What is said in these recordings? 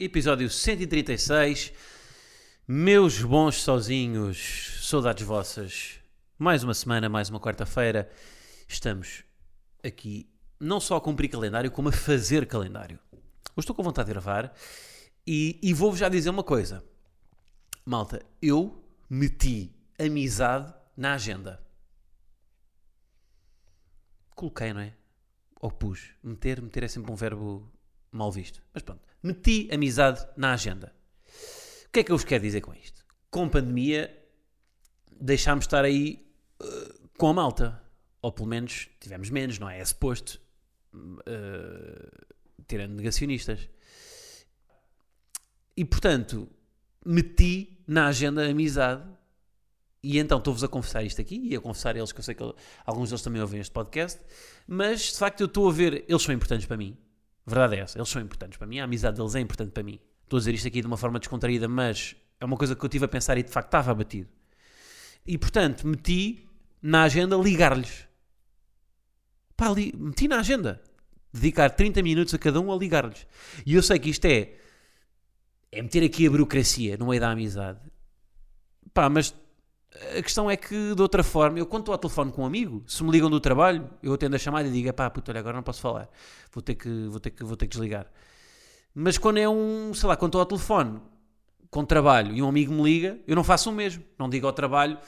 Episódio 136. Meus bons sozinhos, saudades vossas. Mais uma semana, mais uma quarta-feira. Estamos aqui não só a cumprir calendário, como a fazer calendário. Hoje estou com vontade de gravar e, e vou-vos já dizer uma coisa. Malta, eu meti amizade na agenda. Coloquei, não é? ou pus. Meter, meter é sempre um verbo mal visto. Mas pronto. Meti amizade na agenda. O que é que eu vos quero dizer com isto? Com pandemia, deixámos de estar aí uh, com a malta. Ou pelo menos tivemos menos, não é? É suposto. Uh, tirando negacionistas. E portanto, meti na agenda a amizade. E então estou-vos a confessar isto aqui e a confessar a eles, que eu sei que alguns deles também ouvem este podcast mas de facto eu estou a ver, eles são importantes para mim. Verdade é essa, eles são importantes para mim, a amizade deles é importante para mim. Estou a dizer isto aqui de uma forma descontraída, mas é uma coisa que eu tive a pensar e de facto estava abatido. E portanto, meti na agenda ligar-lhes. Pá, li, meti na agenda. Dedicar 30 minutos a cada um a ligar-lhes. E eu sei que isto é. É meter aqui a burocracia no meio da amizade. Pá, mas a questão é que, de outra forma, eu quando estou ao telefone com um amigo, se me ligam do trabalho, eu atendo a chamada e digo, pá, puta, olha, agora não posso falar, vou ter que, vou ter que, vou ter que desligar. Mas quando é um, sei lá, quando estou ao telefone com trabalho e um amigo me liga, eu não faço o mesmo. Não digo ao trabalho,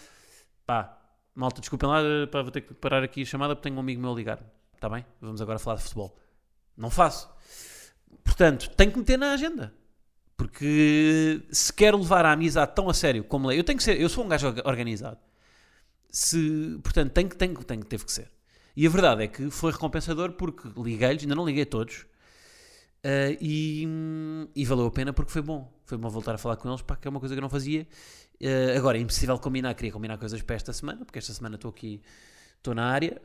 pá, malta, desculpem lá, pá, vou ter que parar aqui a chamada porque tenho um amigo meu a ligar. Está bem? Vamos agora falar de futebol. Não faço. Portanto, tenho que meter na agenda. Porque se quero levar a amizade tão a sério como eu tenho que ser, eu sou um gajo organizado. Se, portanto, tenho, tenho, tenho, teve que ser. E a verdade é que foi recompensador porque liguei-lhes, ainda não liguei todos, uh, e, e, valeu a pena porque foi bom. Foi bom voltar a falar com eles, pá, que é uma coisa que eu não fazia. Uh, agora, é impossível combinar, queria combinar coisas para esta semana, porque esta semana estou aqui, estou na área,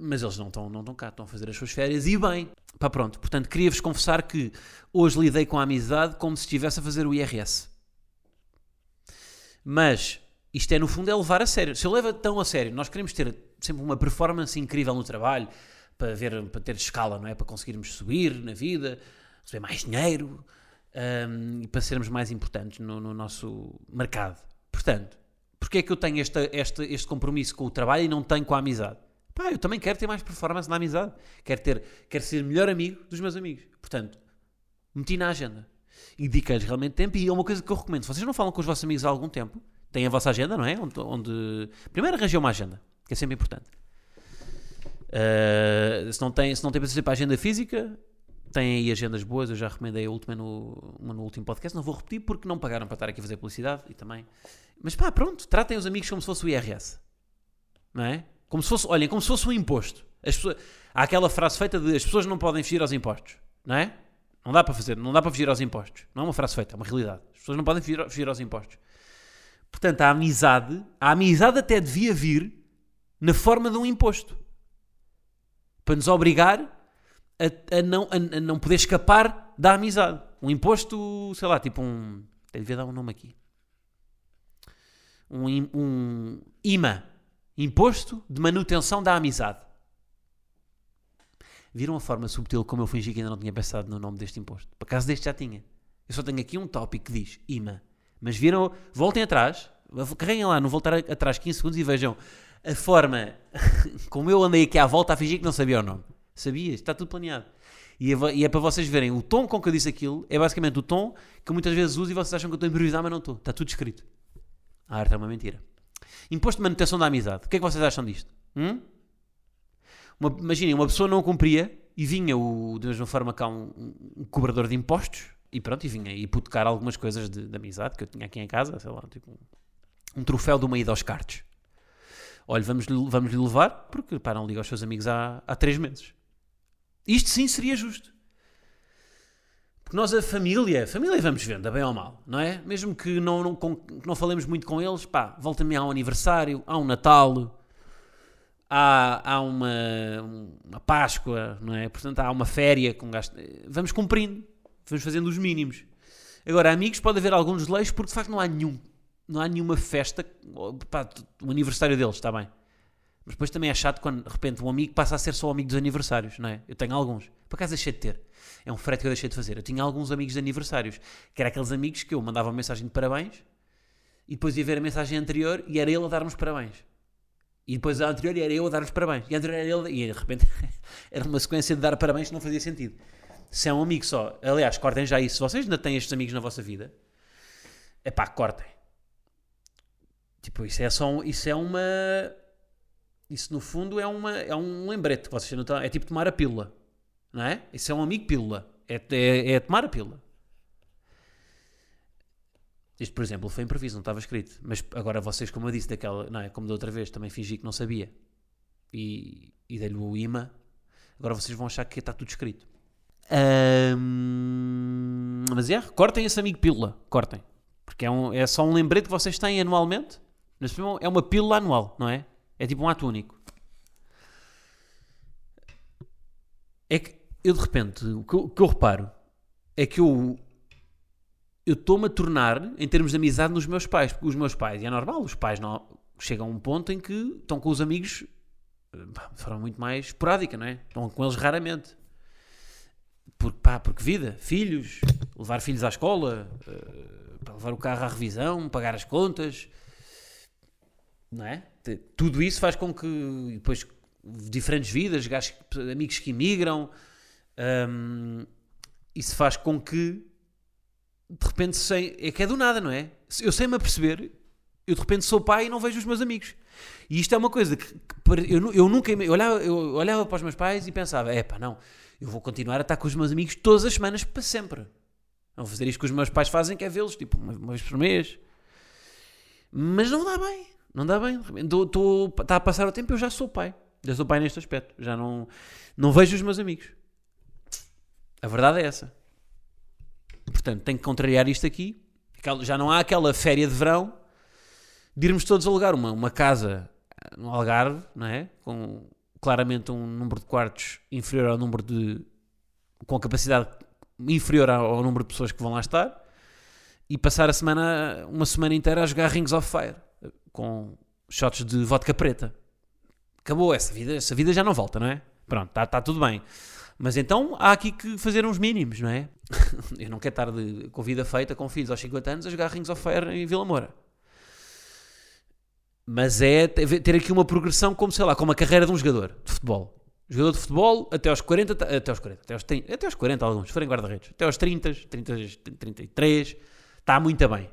mas eles não estão não estão cá, estão a fazer as suas férias e bem. Pá, pronto. Portanto, queria-vos confessar que hoje lidei com a amizade como se estivesse a fazer o IRS. Mas isto é, no fundo, é levar a sério. Se eu levo tão a sério, nós queremos ter sempre uma performance incrível no trabalho, para, ver, para ter escala, não é? Para conseguirmos subir na vida, receber mais dinheiro um, e para sermos mais importantes no, no nosso mercado. Portanto, porque é que eu tenho este, este, este compromisso com o trabalho e não tenho com a amizade? Pá, eu também quero ter mais performance na amizade. Quero, ter, quero ser melhor amigo dos meus amigos. Portanto, meti na agenda. E dediquei-lhes realmente tempo. E é uma coisa que eu recomendo. Se vocês não falam com os vossos amigos há algum tempo, têm a vossa agenda, não é? Onde, onde... Primeiro arranjei uma agenda, que é sempre importante. Uh, se, não tem, se não tem para para a agenda física, têm aí agendas boas. Eu já recomendei a última no, uma no último podcast. Não vou repetir porque não pagaram para estar aqui a fazer publicidade e também. Mas pá, pronto, tratem os amigos como se fosse o IRS. Não é? Como se fosse, olhem, como se fosse um imposto. As pessoas, há aquela frase feita de as pessoas não podem fugir aos impostos, não é? Não dá para fazer, não dá para fugir aos impostos. Não é uma frase feita, é uma realidade. As pessoas não podem fugir, fugir aos impostos. Portanto, a amizade, a amizade até devia vir na forma de um imposto. Para nos obrigar a, a não, a, a, não poder escapar da amizade. Um imposto, sei lá, tipo um. Devia dar um nome aqui. Um, um. Imposto de manutenção da amizade. Viram a forma subtil como eu fingi que ainda não tinha pensado no nome deste imposto? Por acaso deste já tinha. Eu só tenho aqui um tópico que diz IMA. Mas viram, voltem atrás, carreguem lá, não voltar atrás 15 segundos e vejam a forma como eu andei aqui à volta a fingir que não sabia o nome. Sabias? Está tudo planeado. E é, e é, para vocês verem, o tom com que eu disse aquilo é basicamente o tom que muitas vezes uso e vocês acham que eu estou a improvisar, mas não estou. Está tudo escrito. A arte é uma mentira. Imposto de manutenção da amizade. O que é que vocês acham disto? Hum? Uma, imaginem, uma pessoa não cumpria e vinha o, da mesma forma cá um, um, cobrador de impostos e pronto, e vinha hipotecar algumas coisas de, de, amizade que eu tinha aqui em casa, sei lá, tipo um, um troféu de uma ida aos cartes. Olha, vamos, vamos lhe levar porque pá, não liga aos seus amigos há, há três meses. Isto sim seria justo. Porque nós, a família, família vamos vendo, a bem ou mal, não é? Mesmo que não, não, com, não falemos muito com eles, pá, volta-me a um aniversário, há um Natal, há, há uma, uma Páscoa, não é? Portanto, há uma féria com gasto. Vamos cumprindo, vamos fazendo os mínimos. Agora, amigos, pode haver alguns leis porque de facto não há nenhum, não há nenhuma festa, pá, o aniversário deles, está bem. Mas depois também é chato quando de repente um amigo passa a ser só amigo dos aniversários, não é? Eu tenho alguns, por acaso deixei de ter. É um frete que eu deixei de fazer. Eu tinha alguns amigos de aniversários, que eram aqueles amigos que eu mandava uma mensagem de parabéns e depois ia ver a mensagem anterior e era ele a dar-me os parabéns. E depois a anterior era eu a dar os parabéns. E a anterior era ele. E de repente era uma sequência de dar parabéns que não fazia sentido. Se é um amigo só. Aliás, cortem já isso. Se vocês ainda têm estes amigos na vossa vida, é pá, cortem. Tipo, isso é só. Um, isso é uma. Isso no fundo é, uma, é um lembrete que vocês não estão. É tipo tomar a pílula. Não é? Isso é um amigo pílula. É, é, é tomar a pílula. Isto, por exemplo, foi improviso, não estava escrito. Mas agora vocês, como eu disse, daquela, não é? Como da outra vez, também fingi que não sabia. E, e dei-lhe o imã. Agora vocês vão achar que está tudo escrito. Um, mas é, cortem esse amigo pílula. Cortem. Porque é, um, é só um lembrete que vocês têm anualmente. Mas é uma pílula anual, não é? É tipo um ato único. É que eu de repente, o que eu, o que eu reparo é que eu eu estou-me a tornar, em termos de amizade, nos meus pais. Porque os meus pais, e é normal, os pais não, chegam a um ponto em que estão com os amigos eh, de forma muito mais esporádica, não é? Estão com eles raramente. Porque, pá, porque vida, filhos, levar filhos à escola, uh, levar o carro à revisão, pagar as contas, não é? Tudo isso faz com que depois diferentes vidas, amigos que imigram, um, isso faz com que de repente sei, é que é do nada, não é? Eu sei-me a perceber, eu de repente sou pai e não vejo os meus amigos. E isto é uma coisa que, que eu, eu, nunca eu olhava, eu olhava para os meus pais e pensava: é pá, não, eu vou continuar a estar com os meus amigos todas as semanas para sempre. Não vou fazer isto que os meus pais fazem, que é vê-los tipo uma, uma, vez por mês. Mas não dá bem, não dá bem. Está a passar o tempo, eu já sou pai. Já sou pai neste aspecto. Já não, não vejo os meus amigos. A verdade é essa. Portanto, tenho que contrariar isto aqui. Já não há aquela féria de verão de irmos todos alugar uma, uma casa no Algarve, não é? Com claramente um número de quartos inferior ao número de. com capacidade inferior ao, número de pessoas que vão lá estar e passar a semana, uma semana inteira a jogar Rings of Fire com shots de vodka preta. Acabou essa vida, essa vida já não volta, não é? Pronto, está tá tudo bem. Mas então há aqui que fazer uns mínimos, não é? Eu não quero estar de, com vida feita com filhos aos 50 anos a jogar Rings of Fire em Vila Moura. Mas é ter aqui uma progressão como, sei lá, como a carreira de um jogador de futebol. Jogador de futebol até aos 40, até aos 40, até aos 30, até aos 40 alguns, se forem guarda-redes, até aos 30, 30, 33, está muito bem.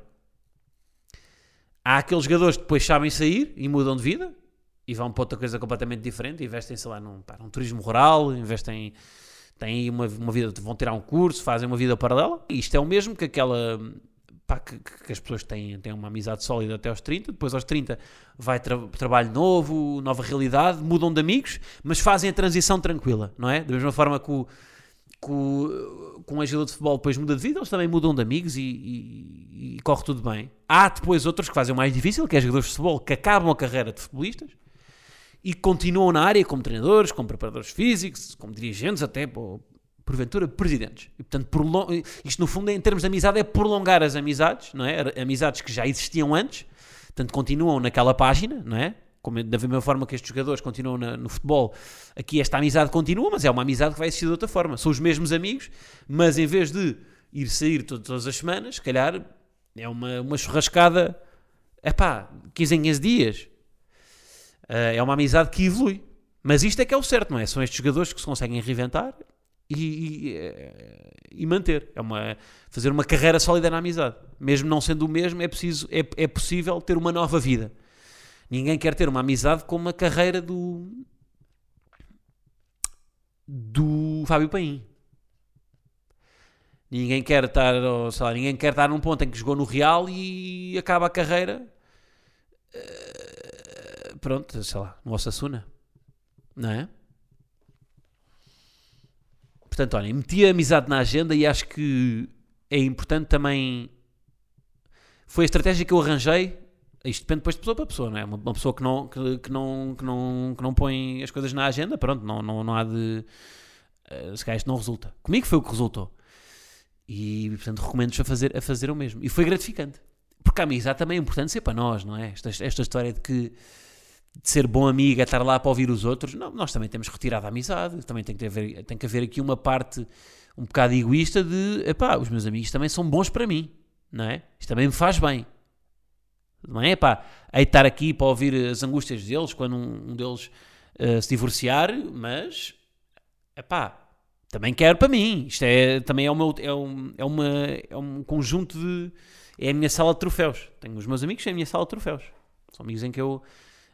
Há aqueles jogadores que depois sabem sair e mudam de vida e vão para outra coisa completamente diferente, investem, sei lá, num, pá, num turismo rural, investem têm uma, uma vida, vão tirar um curso, fazem uma vida paralela. E isto é o mesmo que aquela. Pá, que, que, as pessoas têm, têm uma amizade sólida até aos 30, depois aos 30 vai tra trabalho novo, nova realidade, mudam de amigos, mas fazem a transição tranquila, não é? Da mesma forma que o, com, com a ajuda de futebol depois muda de vida, eles também mudam de amigos e, e, e, corre tudo bem. Há depois outros que fazem o mais difícil, que é jogadores de futebol que acabam a carreira de futebolistas e continuam na área como treinadores, como preparadores físicos, como dirigentes, até porventura presidentes. E portanto, isto no fundo, em termos de amizade, é prolongar as amizades, não é? Amizades que já existiam antes, portanto, continuam naquela página, não é? Como, da mesma forma que estes jogadores continuam na, no futebol, aqui esta amizade continua, mas é uma amizade que vai existir de outra forma. São os mesmos amigos, mas em vez de ir sair todas as semanas, se calhar é uma, uma churrascada, é pá, 15 em 15 dias, é uma amizade que evolui. Mas isto é que é o certo, não é? São estes jogadores que se conseguem reinventar e, e, eh, e, manter. É uma, fazer uma carreira sólida na amizade. Mesmo não sendo o mesmo, é, preciso, é, é possível ter uma nova vida. Ninguém quer ter uma amizade com uma carreira do. do Fábio Paim. Ninguém quer estar, sei lá, ninguém quer estar num ponto em que jogou no Real e acaba a carreira. Uh, pronto, sei lá, no Osasuna, não é? Portanto, olhem, meti a amizade na agenda e acho que é importante também. Foi a estratégia que eu arranjei. Isto depende depois de pessoa para pessoa, não é? Uma, pessoa que não, que, que não, que, não, que não põe as coisas na agenda, pronto, não, não, não há de. Uh, se calhar isto não resulta. Comigo foi o que resultou. E, portanto, recomendo-vos a fazer, a fazer o mesmo. E foi gratificante. Porque a amizade também é importante ser para nós, não é? Esta, esta história de que de ser bom amigo é estar lá para ouvir os outros. Não, nós também temos retirado a amizade. Também tem que, haver, tem que haver aqui uma parte um bocado egoísta de, epá, os meus amigos também são bons para mim, não é? Isto também me faz bem. Não é, epá, hei estar aqui para ouvir as angústias deles quando um, um deles uh, se divorciar, mas, epá, também quero para mim. Isto é, também é, uma, é, um, é, uma, é um conjunto de... É a minha sala de troféus. Tenho os meus amigos, é a minha sala de troféus. São amigos em que eu,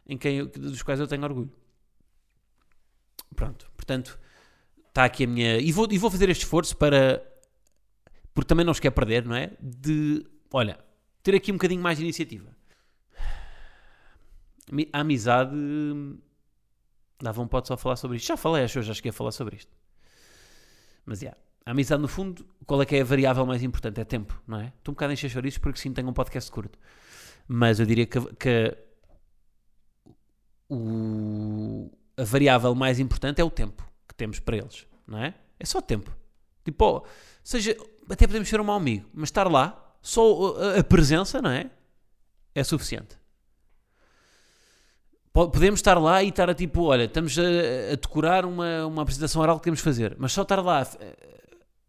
em quem eu, dos quais eu tenho orgulho. Pronto, portanto, está aqui a minha. E vou, e vou fazer este esforço para. Porque também não os quer perder, não é? De. Olha, ter aqui um bocadinho mais de iniciativa. A amizade. Dava um pote só falar sobre isto. Já falei, acho que já cheguei a falar sobre isto. Mas. Yeah, a amizade, no fundo, qual é que é a variável mais importante? É tempo, não é? Estou um bocado encher chouriços porque sim, tenho um podcast curto. Mas eu diria que, que o, a variável mais importante é o tempo que temos para eles, não é? É só tempo. Tipo, seja, até podemos ser um mau amigo, mas estar lá, só a, a presença, não é? É suficiente. Podemos estar lá e estar a tipo, olha, estamos a, a decorar uma, uma apresentação oral que queremos fazer, mas só estar lá a,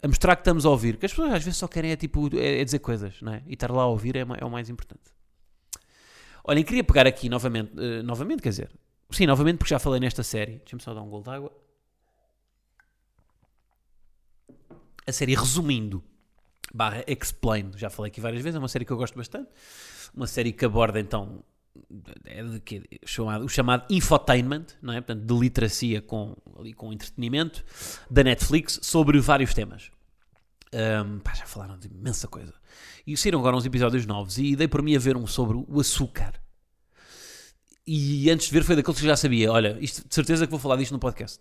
a, mostrar que estamos a ouvir, que as pessoas às vezes só querem é, tipo, é, é dizer coisas, não é? E estar lá a ouvir é, é o mais importante. Olhem, queria pegar aqui novamente, uh, novamente, quer dizer, sim, novamente, porque já falei nesta série. Deixa-me só dar um gol água. A série Resumindo, barra Explained, já falei aqui várias vezes, é uma série que eu gosto bastante. Uma série que aborda então é de que, chamado, o chamado infotainment, não é? Portanto, de literacia com, ali, com entretenimento, da Netflix, sobre vários temas. Um, pá, já falaram de imensa coisa. E saíram agora uns episódios novos e dei por mim a ver um sobre o açúcar. E antes de ver foi daqueles que já sabia. Olha, isto, de certeza que vou falar disto no podcast.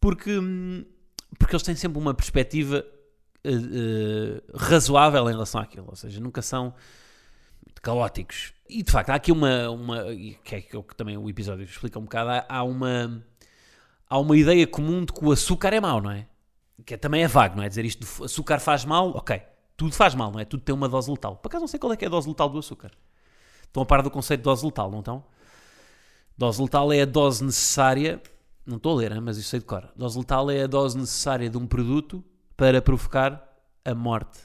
Porque, hum, porque eles têm sempre uma perspectiva uh, uh, razoável em relação àquilo. Ou seja, nunca são caóticos. E de facto, há aqui uma. uma que é que também o episódio explica um bocado. Há, há uma. Há uma ideia comum de que o açúcar é mau, não é? Que é, também é vago, não é? Dizer isto açúcar faz mal, ok. Tudo faz mal, não é? Tudo tem uma dose letal. Por acaso não sei qual é que é a dose letal do açúcar. Estão a par do conceito de dose letal, não estão? Dose letal é a dose necessária. Não estou a ler, mas isso sei de cor. Dose letal é a dose necessária de um produto para provocar a morte.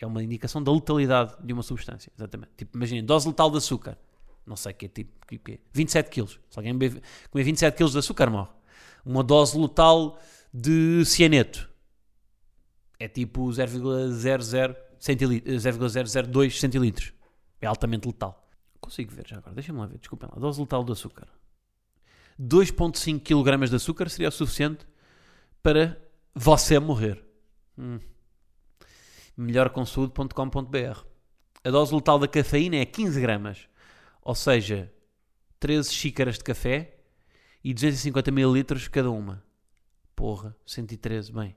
É uma indicação da letalidade de uma substância. Exatamente. Tipo, imaginem, dose letal de açúcar. Não sei que é tipo. Que é. 27 kg. Se alguém comer 27 kg de açúcar, morre. Uma dose letal de cianeto. É tipo 0,002 centilitros. É altamente letal. Consigo ver já agora. Deixa-me lá ver. Desculpem lá. Dose letal do açúcar. 2,5 kg de açúcar seria o suficiente para você morrer. Hum. Melhorconsumo.com.br A dose letal da cafeína é 15 gramas. Ou seja, 13 xícaras de café e 250 ml cada uma. Porra, 113, bem.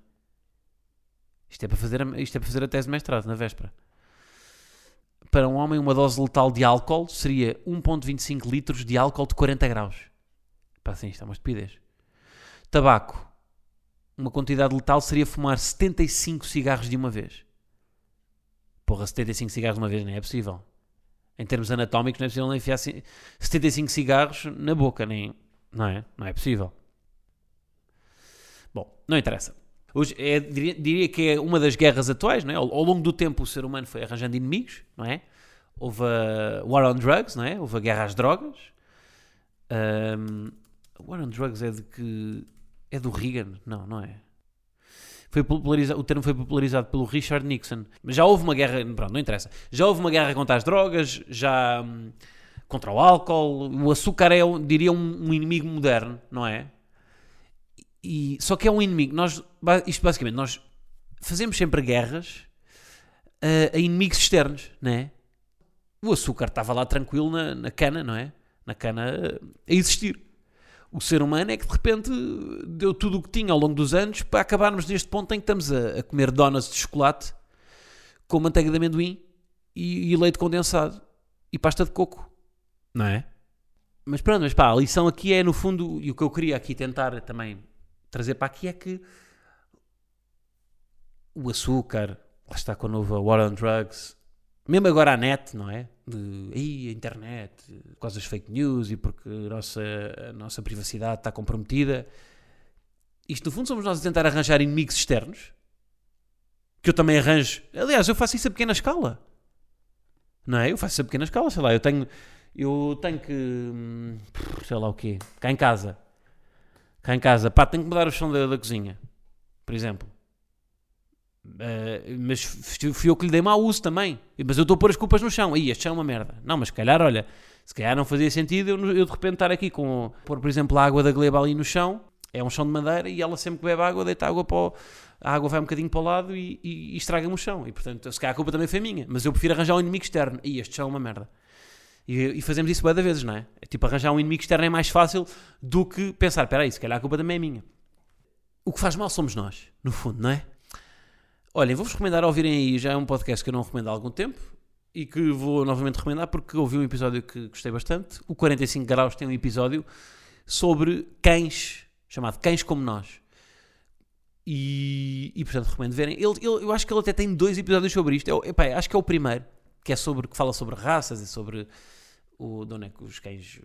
Isto é para fazer, isto é para fazer a tese de mestrado na véspera. Para um homem, uma dose letal de álcool seria 1,25 litros de álcool de 40 graus. Pá, assim, isto é uma estupidez. Tabaco. Uma quantidade letal seria fumar 75 cigarros de uma vez. Porra, 75 cigarros de uma vez nem é possível. Em termos anatómicos, não é possível nem enfiar 75 cigarros na boca, nem. Não é? Não é possível. Bom, não interessa. Hoje é, diria, diria, que é uma das guerras atuais, não é? Ao, ao, longo do tempo o ser humano foi arranjando inimigos, não é? Houve a War on Drugs, não é? Houve a guerra às drogas. Um, War on Drugs é de que... É do Reagan? Não, não é. Foi popularizado, o termo foi popularizado pelo Richard Nixon. Mas já houve uma guerra... Pronto, não interessa. Já houve uma guerra contra as drogas, já... Hum, contra o álcool. O açúcar é, diria, um, um inimigo moderno, não é? E, só que é um inimigo. Nós, isto basicamente, nós fazemos sempre guerras a, a inimigos externos, não é? O açúcar estava lá tranquilo na, na, cana, não é? Na cana a existir. o ser humano é que de repente deu tudo o que tinha ao longo dos anos para acabarmos neste ponto em que estamos a, a comer donuts de chocolate com manteiga de amendoim e, e leite condensado e pasta de coco. Não é? Mas pronto, mas pá, a lição aqui é no fundo, e o que eu queria aqui tentar também trazer para aqui é que o açúcar, lá está com a nova War on Drugs, mesmo agora a net, não é? De aí, a internet, causa das fake news e porque a nossa, a nossa privacidade está comprometida. Isto, no fundo, somos nós a tentar arranjar inimigos externos. Que eu também arranjo. Aliás, eu faço isso a pequena escala. Não é? Eu faço isso a pequena escala, sei lá. Eu tenho, eu tenho que. hum, Sei lá o quê. Cá em casa. Cá em casa. Pá, tenho que mudar o chão da, da cozinha. Por exemplo. Uh, mas fui eu que lhe dei mau uso também. Mas eu estou a pôr as culpas no chão. Aí, este chão é uma merda. Não, mas se calhar, olha, se calhar não fazia sentido eu, eu de repente estar aqui com. pôr, por exemplo, a água da gleba ali no chão. É um chão de madeira e ela sempre que bebe água, deita água para o, A água vai um bocadinho para o lado e, e, e estraga-me o chão. E portanto, se calhar a culpa também foi minha. Mas eu prefiro arranjar um inimigo externo. E este chão é uma merda. E, e fazemos isso de vezes, não é? É tipo, arranjar um inimigo externo é mais fácil do que pensar, espera aí, se calhar a culpa também é minha. O que faz mal somos nós, no fundo, não é? Olhem, vou-vos recomendar a ouvirem aí, já é um podcast que eu não recomendo há algum tempo e que vou novamente recomendar porque ouvi um episódio que gostei bastante. O 45 Graus tem um episódio sobre cães, chamado Cães Como Nós. E, e portanto recomendo verem. Ele, ele- eu acho que ele até tem dois episódios sobre isto. É, o- epá, acho que é o primeiro, que é sobre que fala sobre raças e sobre o, de onde é que os cães.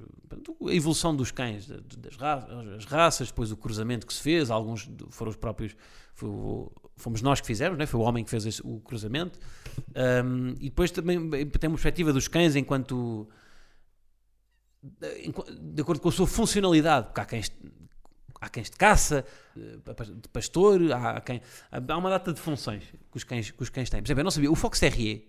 A evolução dos cães, da- das raças, as raças, depois o cruzamento que se fez. Alguns foram os próprios. foi fomos nós que fizemos, né? foi o homem que fez esse- o cruzamento. Um, e depois também tem uma perspectiva dos cães enquanto. enqu- de acordo com a sua funcionalidade, porque há cães, há cães de caça, eh, de pastor, há, há uma data de funções que os cães, que os cães têm. Por exemplo, eu não sabia, o Fox Terrier,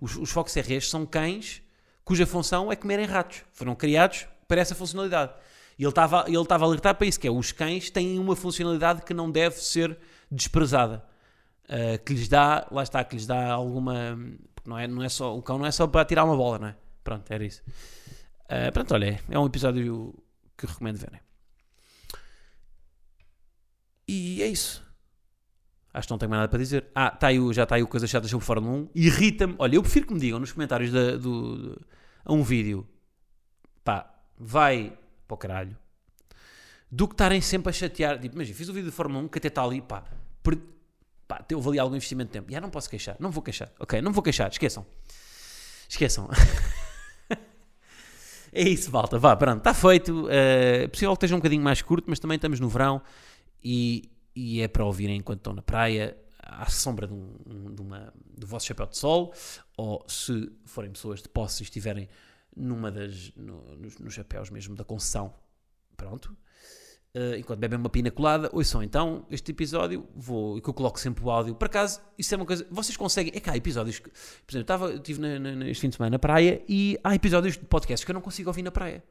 os, os Fox Terriers são cães cuja função é comerem ratos. Foram criados para essa funcionalidade. E ele estava ele estava alertar para isso, que é, os cães têm uma funcionalidade que não deve ser desprezada. Uh, que lhes dá, lá está, que lhes dá alguma... Não é, não é só, o cão não é só para tirar uma bola, não é? Pronto, era isso. Uh, pronto, olha, é um episódio que recomendo verem. E é isso. Acho que não tenho mais nada para dizer. Ah, tá aí, o- já está aí o Coisa Chata sobre Fórmula 1. Irrita-me. Olha, eu prefiro que me digam nos comentários do, a um vídeo pá, vai para o caralho do que estarem sempre a chatear. Tipo, imagina, fiz o vídeo de Fórmula 1 que até está ali, pá, per, pá, ali algum investimento de tempo. Já não posso queixar, não vou queixar. Ok, não vou queixar, esqueçam. Esqueçam. é isso, malta. Vá, pronto, está feito. Eh, É possível que esteja um bocadinho mais curto, mas também estamos no verão e, e é para ouvirem enquanto estão na praia, à sombra de um, de uma, do vosso chapéu de sol, ou se forem pessoas de posse e estiverem numa das, no- nos, nos chapéus mesmo da concessão, pronto. Eh, enquanto bebem uma pina colada, ouçam então este episódio, vou, que eu coloco sempre o áudio. Por acaso, isso é uma coisa, vocês conseguem, é que há episódios, que, por exemplo, eu estava, estive na, na, neste fim de semana na praia e há episódios de podcasts que eu não consigo ouvir na praia.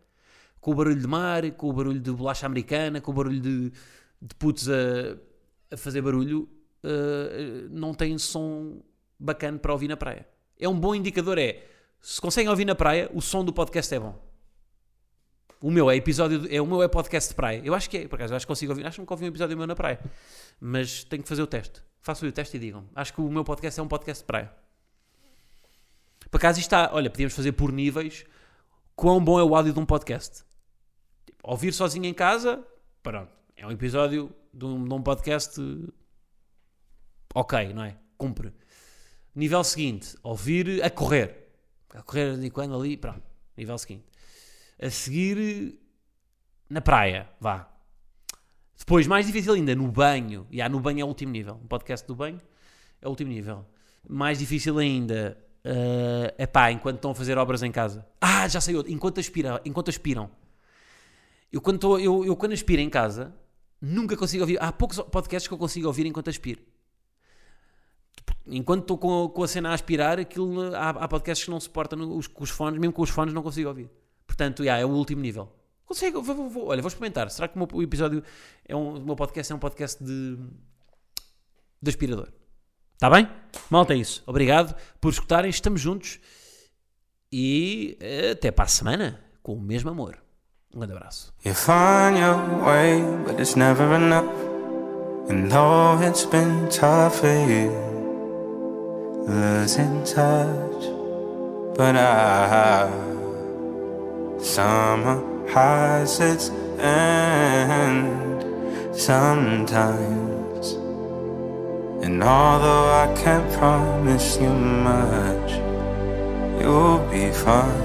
Com o barulho de mar, com o barulho de bolacha americana, com o barulho de, de putos a, a fazer barulho, eh, não tem som bacana para ouvir na praia. É um bom indicador, é, se conseguem ouvir na praia, o som do podcast é bom. O meu é episódio, é o meu é podcast de praia. Eu acho que é, por acaso, acho que consigo ouvir. Acho que nunca ouvi um episódio meu na praia. Mas tenho que fazer o teste. Façam o teste e digam. Acho que o meu podcast é um podcast de praia. Por acaso está, olha, podíamos fazer por níveis quão bom é o áudio de um podcast. Tipo, ouvir sozinho em casa, pronto. É um episódio de um, de um podcast ok, não é? Cumpre. Nível seguinte, ouvir a correr. A correr de quando ali, pronto. Nível seguinte. A seguir, na praia, vá. Depois, mais difícil ainda, no banho. E no banho é o último nível. Um podcast do banho é o último nível. Mais difícil ainda, é pá, enquanto estão a fazer obras em casa. Ah, já sei outro. Enquanto, aspira, enquanto aspiram. Eu quando, estou- eu, eu quando aspiro em casa, nunca consigo ouvir. Há poucos podcasts que eu consigo ouvir enquanto aspiro. Enquanto estou com, com a cena a aspirar, aquilo, há, há podcasts que não suportam os, com os fones, mesmo com os fones não consigo ouvir. Portanto, yeah, é o último nível. Consigo, vou, vou- vou- olha, vou experimentar. Será que o meu episódio é um, o meu podcast é um podcast de, de aspirador? Está bem? Malta, é isso. Obrigado por escutarem. Estamos juntos e eh, até para a semana com o mesmo amor. Grande abraço. You find your way, but it's never enough. And though it's been tough for you, losing touch, but I, summer has its end sometimes. And although I can't promise you much, you'll be fine.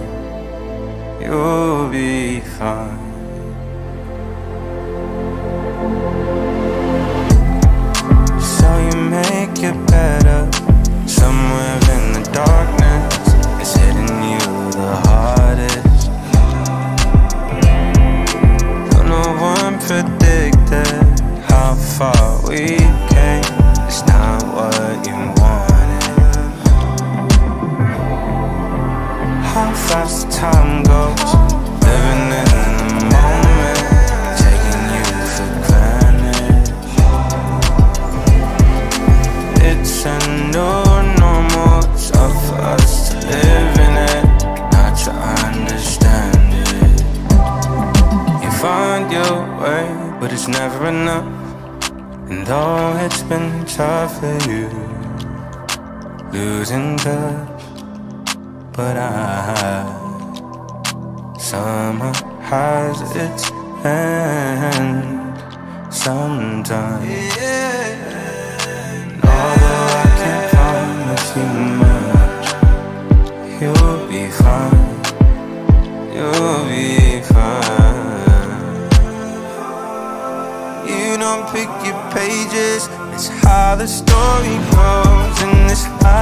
You'll be fine. But I summer has its end sometimes. Although I can't promise you much, you'll be fine. You'll be fine. You don't pick your pages. It's how the story goes.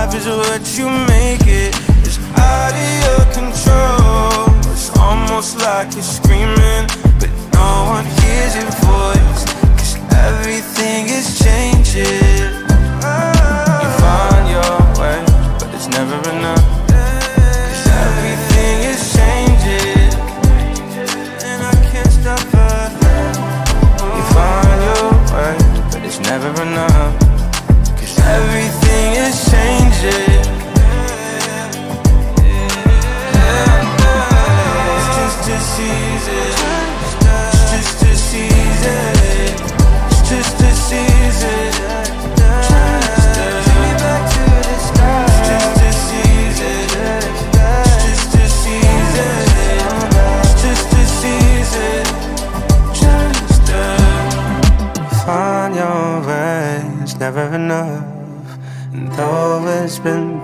Life is what you make it. It's out of your control. It's almost like you're screaming, but no one hears your voice. Cause everything is changing.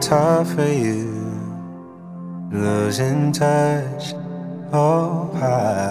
Tough for you, losing touch, oh, I.